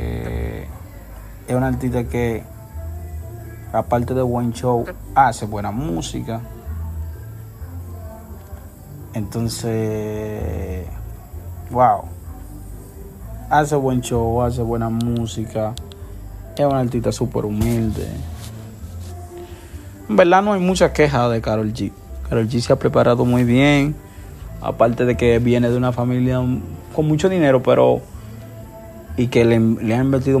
Eh, es una artista que, aparte de buen show, hace buena música. Entonces, wow. Hace buen show, hace buena música. Es una artista súper humilde. En verdad no hay mucha queja de Carol G. Carol G se ha preparado muy bien. Aparte de que viene de una familia con mucho dinero, pero y que le, le han invertido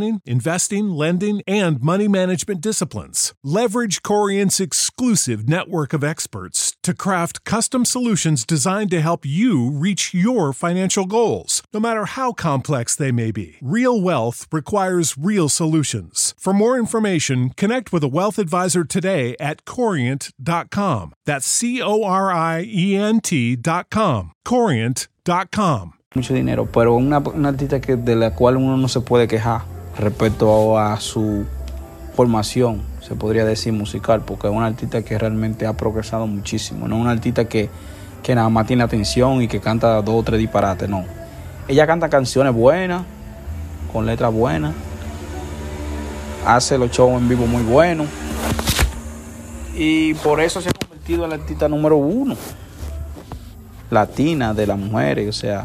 planning, investing, lending, and money management disciplines. Leverage Corient's exclusive network of experts to craft custom solutions designed to help you reach your financial goals, no matter how complex they may be. Real wealth requires real solutions. For more information, connect with a wealth advisor today at corient.com. That's C O R I E N T.com. Corient.com. mucho dinero, pero una, una artista que, de la cual uno no se puede quejar respecto a su formación, se podría decir musical, porque es una artista que realmente ha progresado muchísimo, no es una artista que, que nada más tiene atención y que canta dos o tres disparates, no. Ella canta canciones buenas, con letras buenas, hace los shows en vivo muy buenos y por eso se ha convertido en la artista número uno latina de las mujeres, o sea,